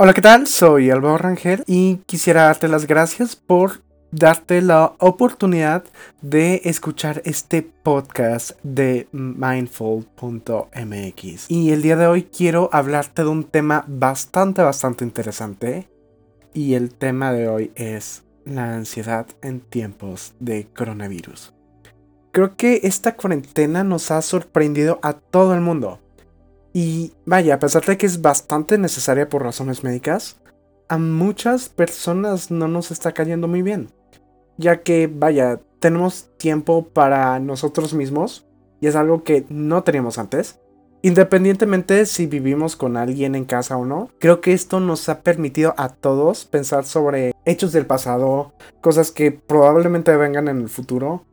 Hola, ¿qué tal? Soy Álvaro Rangel y quisiera darte las gracias por darte la oportunidad de escuchar este podcast de mindful.mx. Y el día de hoy quiero hablarte de un tema bastante, bastante interesante. Y el tema de hoy es la ansiedad en tiempos de coronavirus. Creo que esta cuarentena nos ha sorprendido a todo el mundo. Y vaya, a pesar de que es bastante necesaria por razones médicas, a muchas personas no nos está cayendo muy bien. Ya que, vaya, tenemos tiempo para nosotros mismos y es algo que no teníamos antes. Independientemente si vivimos con alguien en casa o no, creo que esto nos ha permitido a todos pensar sobre hechos del pasado, cosas que probablemente vengan en el futuro.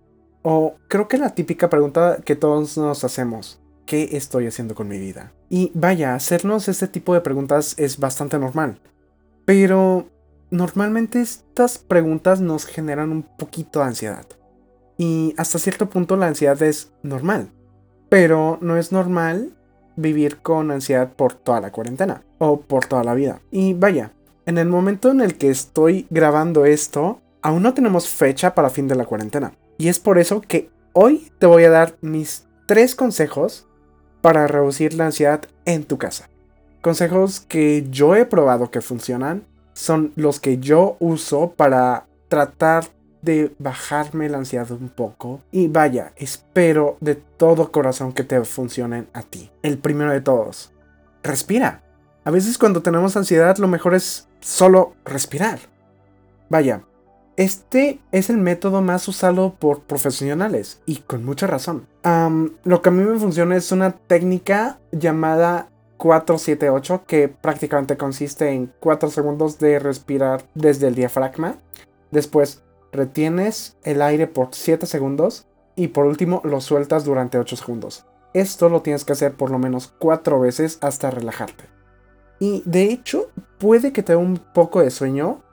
O creo que la típica pregunta que todos nos hacemos, ¿qué estoy haciendo con mi vida? Y vaya, hacernos este tipo de preguntas es bastante normal. Pero normalmente estas preguntas nos generan un poquito de ansiedad. Y hasta cierto punto la ansiedad es normal. Pero no es normal vivir con ansiedad por toda la cuarentena o por toda la vida. Y vaya, en el momento en el que estoy grabando esto, aún no tenemos fecha para fin de la cuarentena. Y es por eso que hoy te voy a dar mis tres consejos para reducir la ansiedad en tu casa. Consejos que yo he probado que funcionan son los que yo uso para tratar de bajarme la ansiedad un poco. Y vaya, espero de todo corazón que te funcionen a ti. El primero de todos, respira. A veces cuando tenemos ansiedad lo mejor es solo respirar. Vaya, este es el método más usado por profesionales y con mucha razón. lo que a mí me funciona es una técnica llamada 478 que prácticamente consiste en 4 segundos de respirar desde el diafragma. Después retienes el aire por 7 segundos y por último lo sueltas durante 8 segundos. Esto lo tienes que hacer por lo menos 4 veces hasta relajarte. Y de hecho puede que te dé un poco de sueño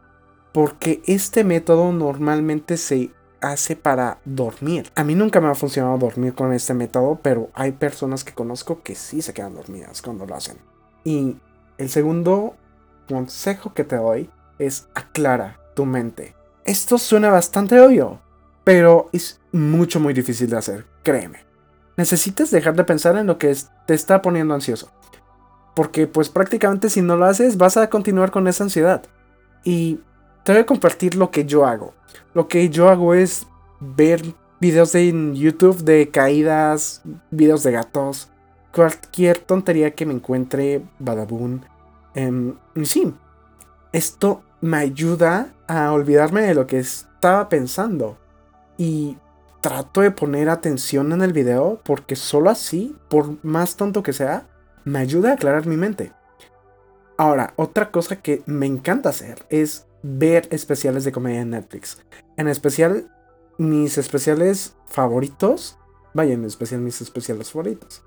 porque este método normalmente se hace para dormir. A mí nunca me ha funcionado dormir con este método, pero hay personas que conozco que sí se quedan dormidas cuando lo hacen. Y el segundo consejo que te doy es aclara tu mente. Esto suena bastante obvio, pero es mucho muy difícil de hacer, créeme. Necesitas dejar de pensar en lo que te está poniendo ansioso. Porque pues prácticamente si no lo haces vas a continuar con esa ansiedad. Y te voy a compartir lo que yo hago. Lo que yo hago es ver videos en YouTube de caídas, videos de gatos, cualquier tontería que me encuentre, badabun. Eh, sí, esto me ayuda a olvidarme de lo que estaba pensando. Y trato de poner atención en el video porque solo así, por más tonto que sea, me ayuda a aclarar mi mente. Ahora, otra cosa que me encanta hacer es ver especiales de comedia en Netflix. En especial, mis especiales favoritos. Vaya, en especial mis especiales favoritos.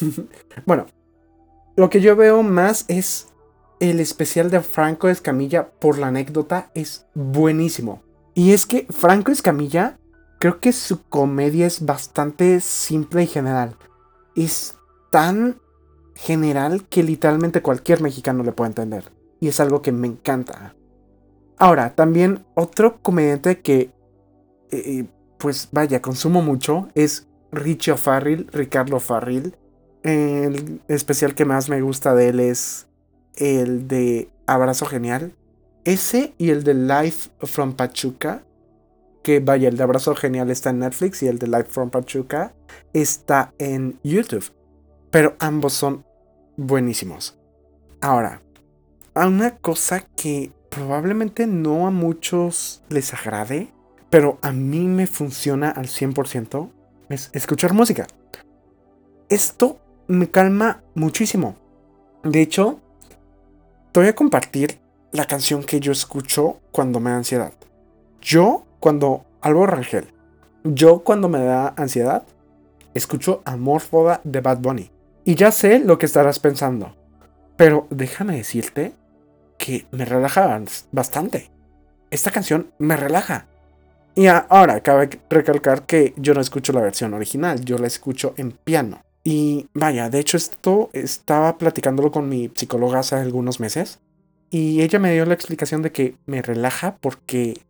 bueno, lo que yo veo más es el especial de Franco Escamilla por la anécdota. Es buenísimo. Y es que Franco Escamilla, creo que su comedia es bastante simple y general. Es tan general que literalmente cualquier mexicano le puede entender. Y es algo que me encanta. Ahora, también otro comediante que, eh, pues vaya, consumo mucho es Richie O'Farrill, Ricardo Farril. El especial que más me gusta de él es el de Abrazo Genial. Ese y el de Life from Pachuca. Que vaya, el de Abrazo Genial está en Netflix y el de Life from Pachuca está en YouTube. Pero ambos son buenísimos. Ahora, una cosa que probablemente no a muchos les agrade, pero a mí me funciona al 100%, es escuchar música. Esto me calma muchísimo. De hecho, te voy a compartir la canción que yo escucho cuando me da ansiedad. Yo, cuando algo Rangel, yo cuando me da ansiedad, escucho Amorfoda de Bad Bunny. Y ya sé lo que estarás pensando. Pero déjame decirte que me relaja bastante. Esta canción me relaja. Y ahora cabe recalcar que yo no escucho la versión original, yo la escucho en piano. Y vaya, de hecho esto estaba platicándolo con mi psicóloga hace algunos meses. Y ella me dio la explicación de que me relaja porque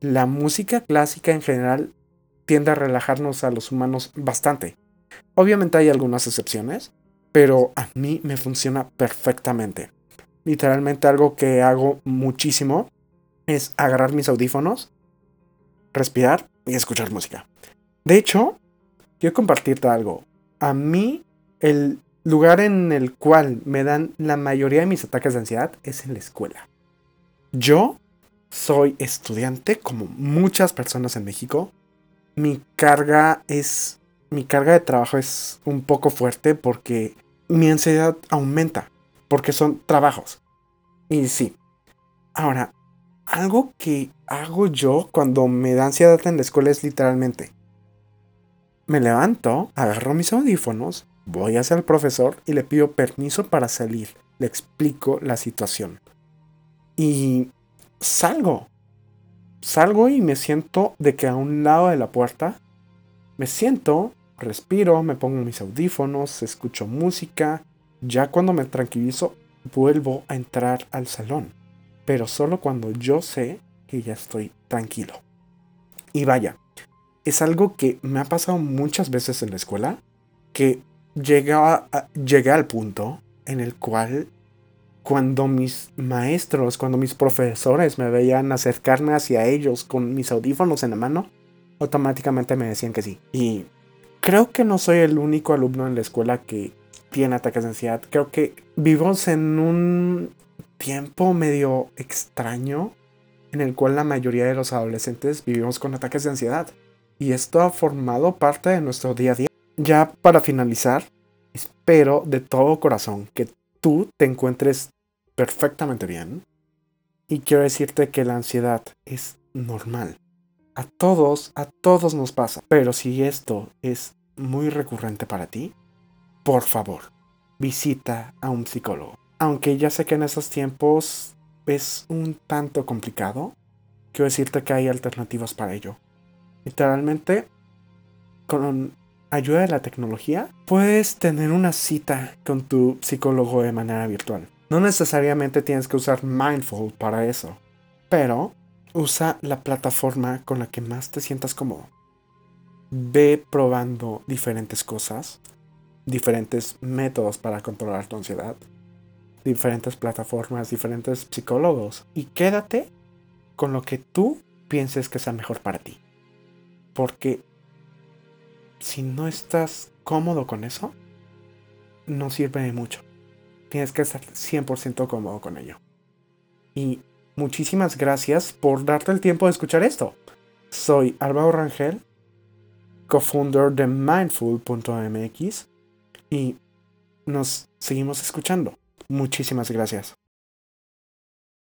la música clásica en general tiende a relajarnos a los humanos bastante. Obviamente hay algunas excepciones, pero a mí me funciona perfectamente. Literalmente algo que hago muchísimo es agarrar mis audífonos, respirar y escuchar música. De hecho, quiero compartirte algo. A mí el lugar en el cual me dan la mayoría de mis ataques de ansiedad es en la escuela. Yo soy estudiante como muchas personas en México. Mi carga es mi carga de trabajo es un poco fuerte porque mi ansiedad aumenta porque son trabajos. Y sí. Ahora, algo que hago yo cuando me da ansiedad en la escuela es literalmente me levanto, agarro mis audífonos, voy hacia el profesor y le pido permiso para salir. Le explico la situación. Y salgo. Salgo y me siento de que a un lado de la puerta me siento, respiro, me pongo mis audífonos, escucho música. Ya cuando me tranquilizo, vuelvo a entrar al salón. Pero solo cuando yo sé que ya estoy tranquilo. Y vaya, es algo que me ha pasado muchas veces en la escuela, que llegué, llegué al punto en el cual cuando mis maestros, cuando mis profesores me veían acercarme hacia ellos con mis audífonos en la mano, automáticamente me decían que sí. Y creo que no soy el único alumno en la escuela que tiene ataques de ansiedad. Creo que vivimos en un tiempo medio extraño en el cual la mayoría de los adolescentes vivimos con ataques de ansiedad y esto ha formado parte de nuestro día a día. Ya para finalizar, espero de todo corazón que tú te encuentres perfectamente bien y quiero decirte que la ansiedad es normal. A todos, a todos nos pasa. Pero si esto es muy recurrente para ti, por favor, visita a un psicólogo. Aunque ya sé que en esos tiempos es un tanto complicado, quiero decirte que hay alternativas para ello. Literalmente, con ayuda de la tecnología, puedes tener una cita con tu psicólogo de manera virtual. No necesariamente tienes que usar Mindful para eso, pero usa la plataforma con la que más te sientas cómodo. Ve probando diferentes cosas, diferentes métodos para controlar tu ansiedad, diferentes plataformas, diferentes psicólogos y quédate con lo que tú pienses que sea mejor para ti. Porque si no estás cómodo con eso, no sirve de mucho. Tienes que estar 100% cómodo con ello. Y muchísimas gracias por darte el tiempo de escuchar esto. Soy Alvaro Rangel, co-founder de mindful.mx y nos seguimos escuchando. Muchísimas gracias.